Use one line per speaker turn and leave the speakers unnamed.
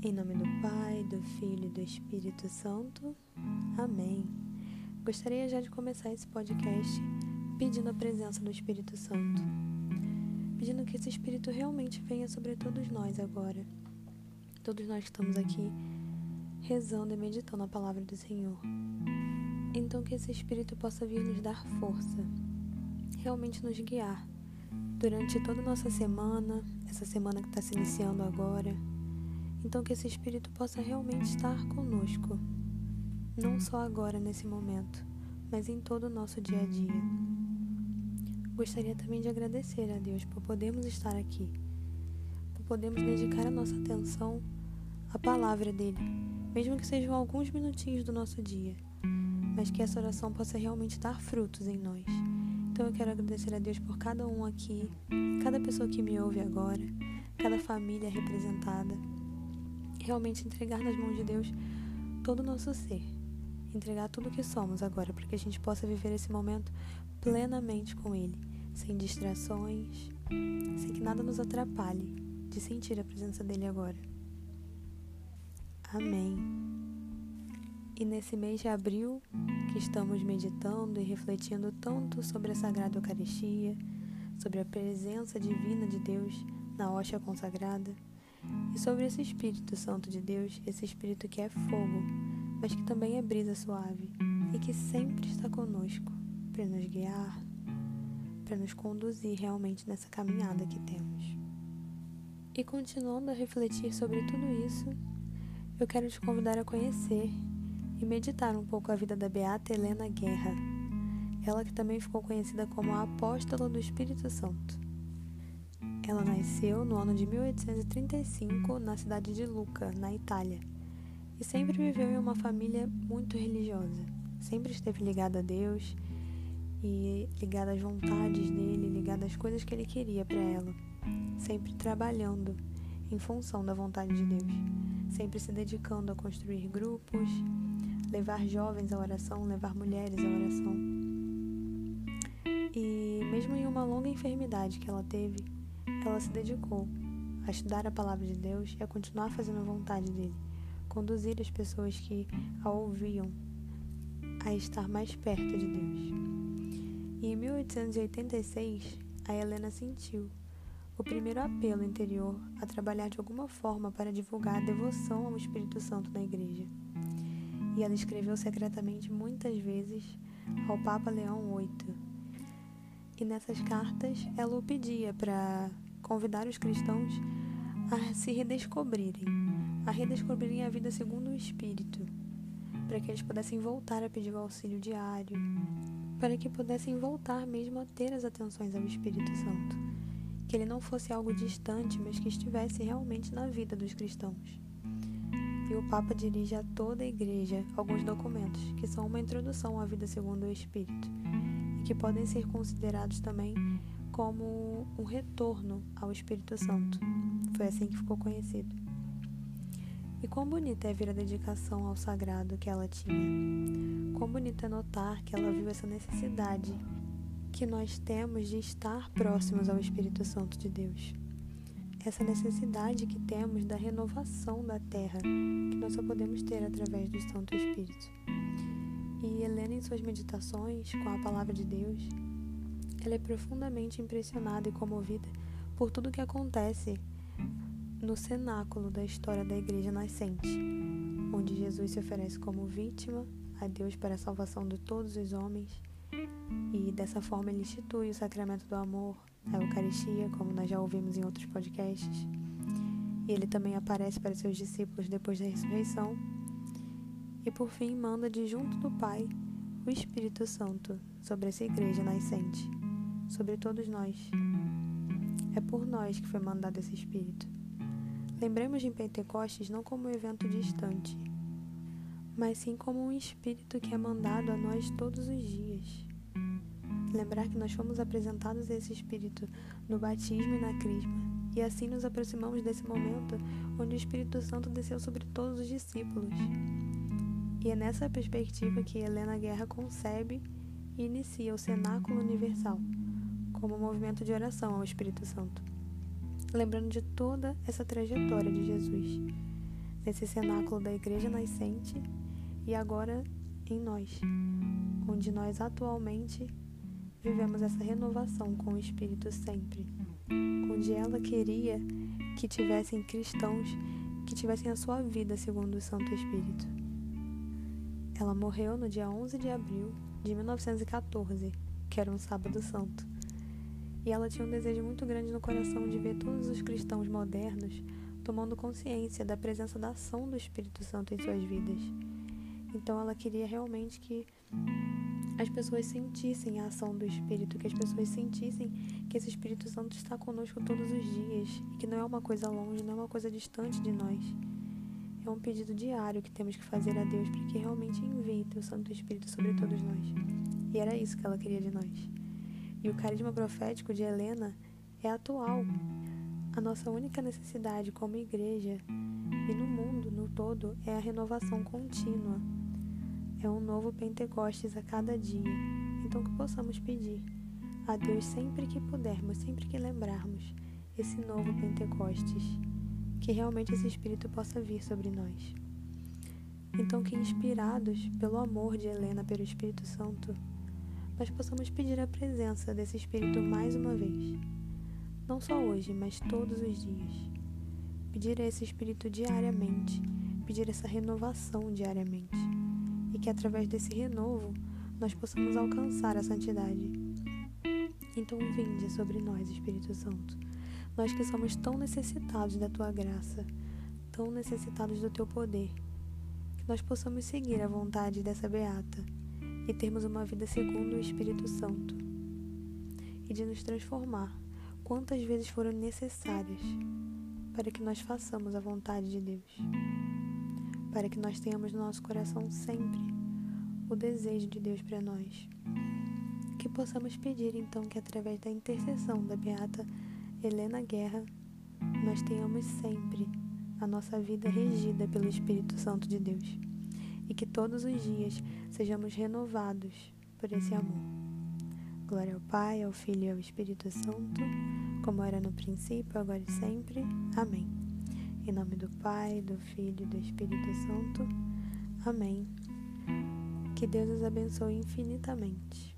Em nome do Pai, do Filho e do Espírito Santo. Amém. Gostaria já de começar esse podcast pedindo a presença do Espírito Santo. Pedindo que esse Espírito realmente venha sobre todos nós agora. Todos nós que estamos aqui rezando e meditando a palavra do Senhor. Então que esse Espírito possa vir nos dar força, realmente nos guiar durante toda a nossa semana, essa semana que está se iniciando agora então, que esse Espírito possa realmente estar conosco, não só agora, nesse momento, mas em todo o nosso dia a dia. Gostaria também de agradecer a Deus por podermos estar aqui, por podermos dedicar a nossa atenção à palavra dele, mesmo que sejam alguns minutinhos do nosso dia, mas que essa oração possa realmente dar frutos em nós. Então eu quero agradecer a Deus por cada um aqui, cada pessoa que me ouve agora, cada família representada realmente entregar nas mãos de Deus todo o nosso ser, entregar tudo o que somos agora, para que a gente possa viver esse momento plenamente com Ele, sem distrações, sem que nada nos atrapalhe de sentir a presença dele agora. Amém. E nesse mês de abril, que estamos meditando e refletindo tanto sobre a Sagrada Eucaristia, sobre a presença divina de Deus na hóstia consagrada, e sobre esse Espírito Santo de Deus, esse Espírito que é fogo, mas que também é brisa suave e que sempre está conosco para nos guiar, para nos conduzir realmente nessa caminhada que temos. E continuando a refletir sobre tudo isso, eu quero te convidar a conhecer e meditar um pouco a vida da Beata Helena Guerra, ela que também ficou conhecida como a Apóstola do Espírito Santo. Ela nasceu no ano de 1835 na cidade de Lucca, na Itália, e sempre viveu em uma família muito religiosa. Sempre esteve ligada a Deus e ligada às vontades dele, ligada às coisas que ele queria para ela, sempre trabalhando em função da vontade de Deus, sempre se dedicando a construir grupos, levar jovens à oração, levar mulheres à oração. E mesmo em uma longa enfermidade que ela teve, ela se dedicou a estudar a palavra de Deus e a continuar fazendo a vontade dele, conduzir as pessoas que a ouviam a estar mais perto de Deus. E em 1886, a Helena sentiu o primeiro apelo interior a trabalhar de alguma forma para divulgar a devoção ao Espírito Santo na igreja. E ela escreveu secretamente muitas vezes ao Papa Leão VIII. E nessas cartas ela o pedia para convidar os cristãos a se redescobrirem, a redescobrirem a vida segundo o Espírito, para que eles pudessem voltar a pedir o auxílio diário, para que pudessem voltar mesmo a ter as atenções ao Espírito Santo, que ele não fosse algo distante, mas que estivesse realmente na vida dos cristãos. E o Papa dirige a toda a igreja alguns documentos que são uma introdução à vida segundo o Espírito que podem ser considerados também como um retorno ao Espírito Santo. Foi assim que ficou conhecido. E quão bonita é ver a dedicação ao sagrado que ela tinha. Quão bonito é notar que ela viu essa necessidade que nós temos de estar próximos ao Espírito Santo de Deus. Essa necessidade que temos da renovação da terra, que nós só podemos ter através do Santo Espírito. E Helena, em suas meditações com a palavra de Deus, ela é profundamente impressionada e comovida por tudo que acontece no cenáculo da história da Igreja Nascente, onde Jesus se oferece como vítima a Deus para a salvação de todos os homens e dessa forma ele institui o sacramento do amor, a Eucaristia, como nós já ouvimos em outros podcasts. E ele também aparece para seus discípulos depois da ressurreição. E por fim manda de junto do Pai o Espírito Santo sobre essa igreja nascente sobre todos nós. É por nós que foi mandado esse Espírito. Lembremos de Pentecostes não como um evento distante, mas sim como um espírito que é mandado a nós todos os dias. Lembrar que nós fomos apresentados a esse espírito no batismo e na crisma, e assim nos aproximamos desse momento onde o Espírito Santo desceu sobre todos os discípulos. E é nessa perspectiva que Helena Guerra concebe e inicia o Cenáculo Universal, como um movimento de oração ao Espírito Santo lembrando de toda essa trajetória de Jesus, nesse cenáculo da Igreja Nascente e agora em nós, onde nós atualmente vivemos essa renovação com o Espírito sempre, onde ela queria que tivessem cristãos que tivessem a sua vida segundo o Santo Espírito. Ela morreu no dia 11 de abril de 1914, que era um sábado santo e ela tinha um desejo muito grande no coração de ver todos os cristãos modernos tomando consciência da presença da ação do Espírito Santo em suas vidas. Então ela queria realmente que as pessoas sentissem a ação do Espírito, que as pessoas sentissem que esse Espírito Santo está conosco todos os dias e que não é uma coisa longe, não é uma coisa distante de nós. É um pedido diário que temos que fazer a Deus para que realmente envie o Santo Espírito sobre todos nós. E era isso que ela queria de nós. E o carisma profético de Helena é atual. A nossa única necessidade como igreja e no mundo no todo é a renovação contínua. É um novo Pentecostes a cada dia. Então que possamos pedir a Deus sempre que pudermos, sempre que lembrarmos esse novo Pentecostes, que realmente esse Espírito possa vir sobre nós. Então que inspirados pelo amor de Helena pelo Espírito Santo, nós possamos pedir a presença desse Espírito mais uma vez. Não só hoje, mas todos os dias. Pedir a esse Espírito diariamente, pedir essa renovação diariamente. E que através desse renovo nós possamos alcançar a santidade. Então, vinde sobre nós, Espírito Santo. Nós que somos tão necessitados da tua graça, tão necessitados do teu poder, que nós possamos seguir a vontade dessa beata e termos uma vida segundo o Espírito Santo e de nos transformar quantas vezes forem necessárias para que nós façamos a vontade de Deus, para que nós tenhamos no nosso coração sempre o desejo de Deus para nós. Que possamos pedir então que através da intercessão da beata Helena Guerra, nós tenhamos sempre a nossa vida regida pelo Espírito Santo de Deus e que todos os dias sejamos renovados por esse amor. Glória ao Pai, ao Filho e ao Espírito Santo, como era no princípio, agora e sempre. Amém. Em nome do Pai, do Filho e do Espírito Santo. Amém. Que Deus os abençoe infinitamente.